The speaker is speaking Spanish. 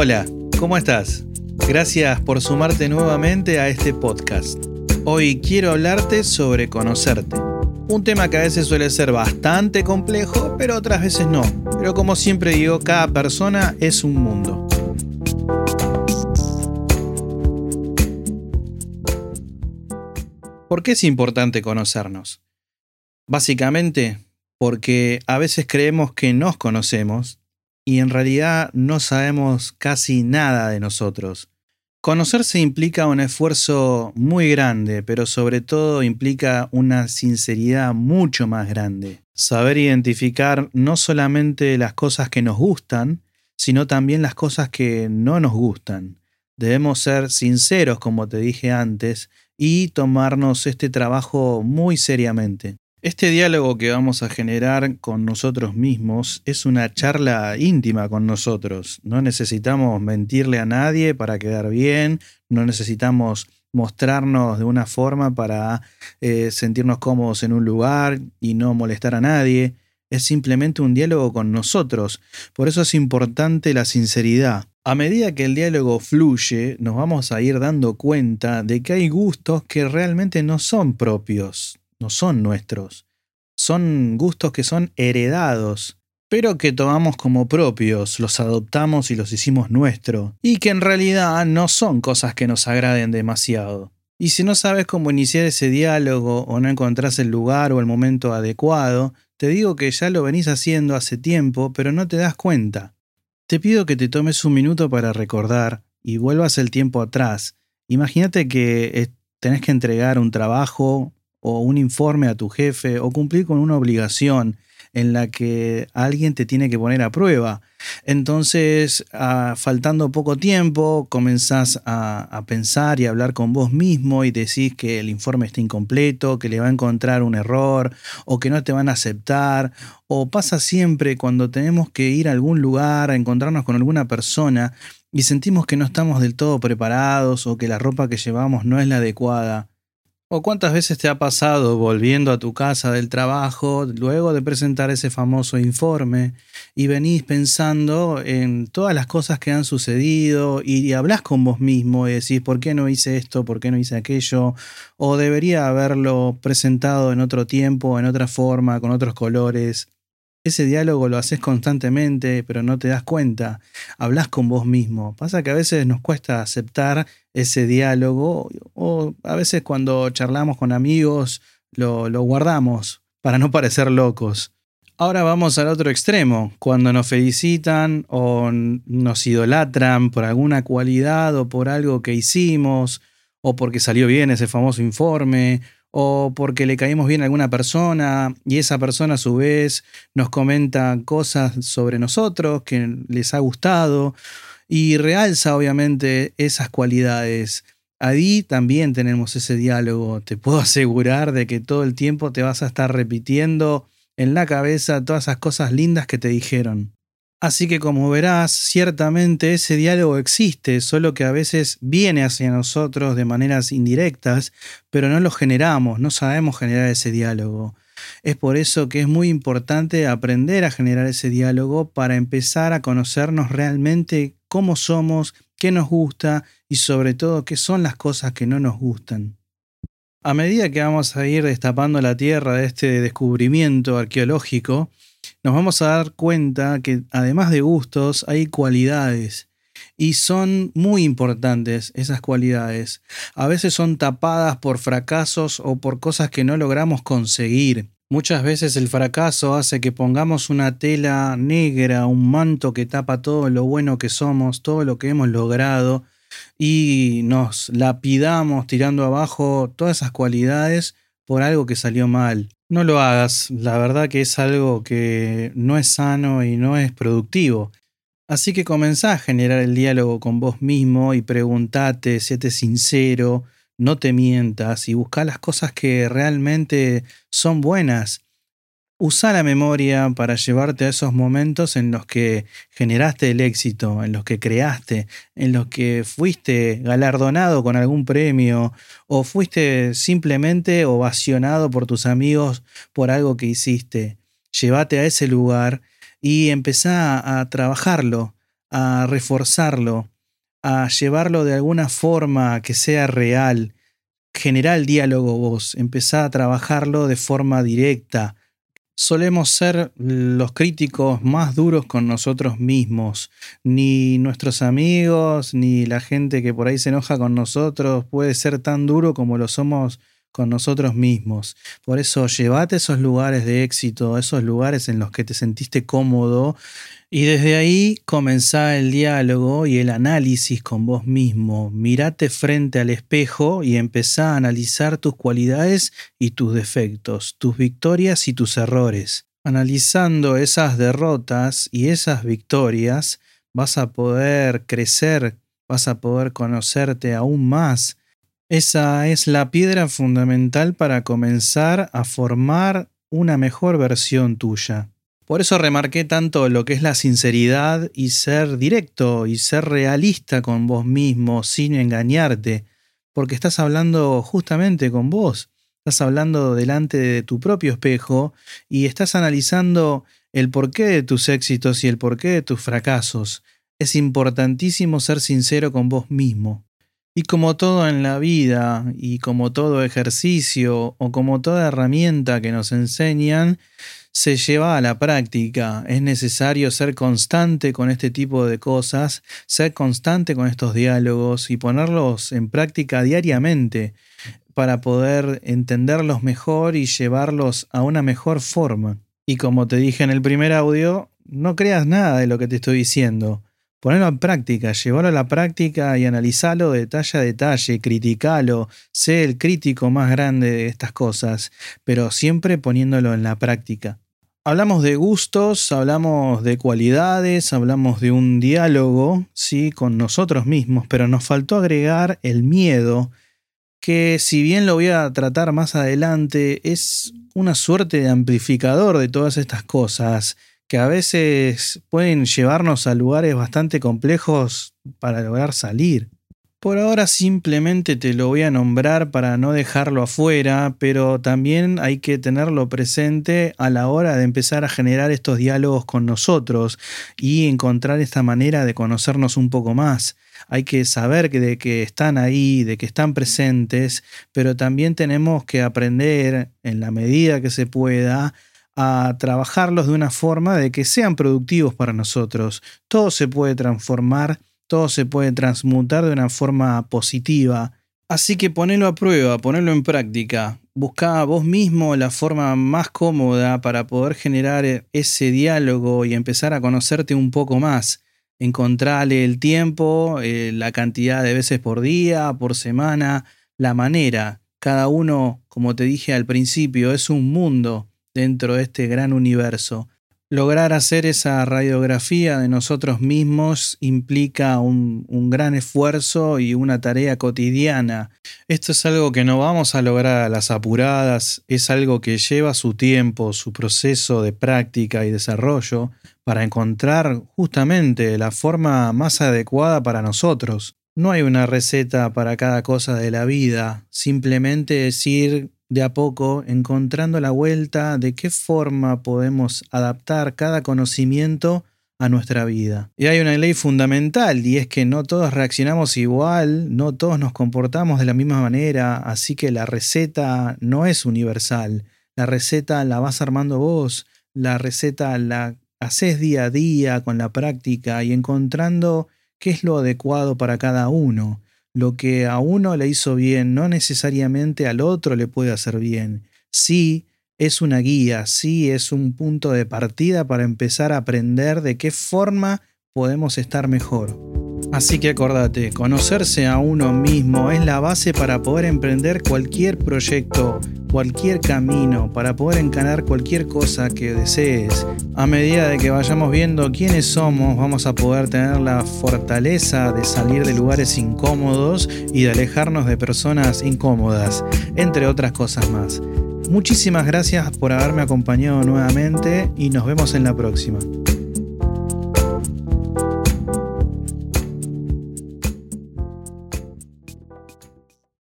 Hola, ¿cómo estás? Gracias por sumarte nuevamente a este podcast. Hoy quiero hablarte sobre conocerte. Un tema que a veces suele ser bastante complejo, pero otras veces no. Pero como siempre digo, cada persona es un mundo. ¿Por qué es importante conocernos? Básicamente porque a veces creemos que nos conocemos y en realidad no sabemos casi nada de nosotros. Conocerse implica un esfuerzo muy grande, pero sobre todo implica una sinceridad mucho más grande. Saber identificar no solamente las cosas que nos gustan, sino también las cosas que no nos gustan. Debemos ser sinceros, como te dije antes, y tomarnos este trabajo muy seriamente. Este diálogo que vamos a generar con nosotros mismos es una charla íntima con nosotros. No necesitamos mentirle a nadie para quedar bien, no necesitamos mostrarnos de una forma para eh, sentirnos cómodos en un lugar y no molestar a nadie. Es simplemente un diálogo con nosotros. Por eso es importante la sinceridad. A medida que el diálogo fluye, nos vamos a ir dando cuenta de que hay gustos que realmente no son propios no son nuestros. Son gustos que son heredados, pero que tomamos como propios, los adoptamos y los hicimos nuestro, y que en realidad no son cosas que nos agraden demasiado. Y si no sabes cómo iniciar ese diálogo o no encontrás el lugar o el momento adecuado, te digo que ya lo venís haciendo hace tiempo, pero no te das cuenta. Te pido que te tomes un minuto para recordar y vuelvas el tiempo atrás. Imagínate que tenés que entregar un trabajo o un informe a tu jefe o cumplir con una obligación en la que alguien te tiene que poner a prueba. Entonces, ah, faltando poco tiempo, comenzás a, a, pensar y a hablar con vos mismo y decís que el informe está incompleto, que le va a encontrar un error o que no te van a aceptar. O pasa siempre cuando tenemos que ir a algún lugar, a encontrarnos con alguna persona y sentimos que no estamos del todo preparados o que la ropa que llevamos no es la adecuada. ¿O cuántas veces te ha pasado volviendo a tu casa del trabajo luego de presentar ese famoso informe y venís pensando en todas las cosas que han sucedido y, hablas con vos mismo y decís, ¿por qué no hice esto? ¿Por qué no hice aquello? O debería haberlo presentado en otro tiempo, en otra forma, con otros colores. Ese diálogo lo haces constantemente, pero no te das cuenta. Hablas con vos mismo. Pasa que a veces nos cuesta aceptar ese diálogo o a veces cuando charlamos con amigos lo, lo guardamos para no parecer locos. Ahora vamos al otro extremo, cuando nos felicitan o nos idolatran por alguna cualidad o por algo que hicimos o porque salió bien ese famoso informe o porque le caímos bien a alguna persona y esa persona a su vez nos comenta cosas sobre nosotros que les ha gustado y realza obviamente esas cualidades. Ahí también tenemos ese diálogo. Te puedo asegurar de que todo el tiempo te vas a estar repitiendo en la cabeza todas esas cosas lindas que te dijeron. Así que como verás, ciertamente ese diálogo existe, solo que a veces viene hacia nosotros de maneras indirectas, pero no lo generamos, no sabemos generar ese diálogo. Es por eso que es muy importante aprender a generar ese diálogo para empezar a conocernos realmente cómo somos, qué nos gusta y sobre todo qué son las cosas que no nos gustan. A medida que vamos a ir destapando la tierra de este descubrimiento arqueológico, nos vamos a dar cuenta que además de gustos hay cualidades y son muy importantes esas cualidades. A veces son tapadas por fracasos o por cosas que no logramos conseguir. Muchas veces el fracaso hace que pongamos una tela negra, un manto que tapa todo lo bueno que somos, todo lo que hemos logrado, y nos lapidamos tirando abajo todas esas cualidades por algo que salió mal. No lo hagas, la verdad que es algo que no es sano y no es productivo. Así que comenzá a generar el diálogo con vos mismo y preguntate, séte sincero, no te mientas y busca las cosas que realmente son buenas Usa la memoria para llevarte a esos momentos en los que generaste el éxito, en los que creaste, en los que fuiste galardonado con algún premio o fuiste simplemente ovacionado por tus amigos por algo que hiciste. Llévate a ese lugar y empezá a trabajarlo, a reforzarlo, a llevarlo de alguna forma que sea real, generar el diálogo vos, empezá a trabajarlo de forma directa. Solemos ser los críticos más duros con nosotros mismos. Ni nuestros amigos, ni la gente que por ahí se enoja con nosotros puede ser tan duro como lo somos con nosotros mismos. Por eso, llévate esos lugares de éxito, esos lugares en los que te sentiste cómodo y desde ahí comenzá el diálogo y el análisis con vos mismo. Mirate frente al espejo y empezá a analizar tus cualidades y tus defectos, tus victorias y tus errores. Analizando esas derrotas y esas victorias, vas a poder crecer, vas a poder conocerte aún más. Esa es la piedra fundamental para comenzar a formar una mejor versión tuya. Por eso remarqué tanto lo que es la sinceridad y ser directo y ser realista con vos mismo sin engañarte, porque estás hablando justamente con vos, estás hablando delante de tu propio espejo y estás analizando el porqué de tus éxitos y el porqué de tus fracasos. Es importantísimo ser sincero con vos mismo. Y como todo en la vida y como todo ejercicio o como toda herramienta que nos enseñan, se lleva a la práctica. Es necesario ser constante con este tipo de cosas, ser constante con estos diálogos y ponerlos en práctica diariamente para poder entenderlos mejor y llevarlos a una mejor forma. Y como te dije en el primer audio, no creas nada de lo que te estoy diciendo. Ponelo en práctica, llevarlo a la práctica y analizalo detalle a detalle, criticalo, sé el crítico más grande de estas cosas, pero siempre poniéndolo en la práctica. Hablamos de gustos, hablamos de cualidades, hablamos de un diálogo, sí, con nosotros mismos, pero nos faltó agregar el miedo, que si bien lo voy a tratar más adelante, es una suerte de amplificador de todas estas cosas, que a veces pueden llevarnos a lugares bastante complejos para lograr salir. Por ahora simplemente te lo voy a nombrar para no dejarlo afuera, pero también hay que tenerlo presente a la hora de empezar a generar estos diálogos con nosotros y encontrar esta manera de conocernos un poco más. Hay que saber de que están ahí, de que están presentes, pero también tenemos que aprender en la medida que se pueda a trabajarlos de una forma de que sean productivos para nosotros. Todo se puede transformar todo se puede transmutar de una forma positiva. Así que ponelo a prueba, ponelo en práctica. Busca vos mismo la forma más cómoda para poder generar ese diálogo y empezar a conocerte un poco más. Encontrale el tiempo, eh, la cantidad de veces por día, por semana, la manera. Cada uno, como te dije al principio, es un mundo dentro de este gran universo. Lograr hacer esa radiografía de nosotros mismos implica un, gran esfuerzo y una tarea cotidiana. Esto es algo que no vamos a lograr a las apuradas, es algo que lleva su tiempo, su proceso de práctica y desarrollo para encontrar justamente la forma más adecuada para nosotros. No hay una receta para cada cosa de la vida, simplemente es ir de a poco encontrando la vuelta de qué forma podemos adaptar cada conocimiento a nuestra vida. Y hay una ley fundamental y es que no todos reaccionamos igual, no todos nos comportamos de la misma manera, así que la receta no es universal. La receta la vas armando vos, la receta la haces día a día con la práctica y encontrando qué es lo adecuado para cada uno. Lo que a uno le hizo bien no necesariamente al otro le puede hacer bien. Sí, es una guía, sí es un punto de partida para empezar a aprender de qué forma podemos estar mejor. Así que acordate, conocerse a uno mismo es la base para poder emprender cualquier proyecto, cualquier camino, para poder encarar cualquier cosa que desees. A medida de que vayamos viendo quiénes somos, vamos a poder tener la fortaleza de salir de lugares incómodos y de alejarnos de personas incómodas, entre otras cosas más. Muchísimas gracias por haberme acompañado nuevamente y nos vemos en la próxima.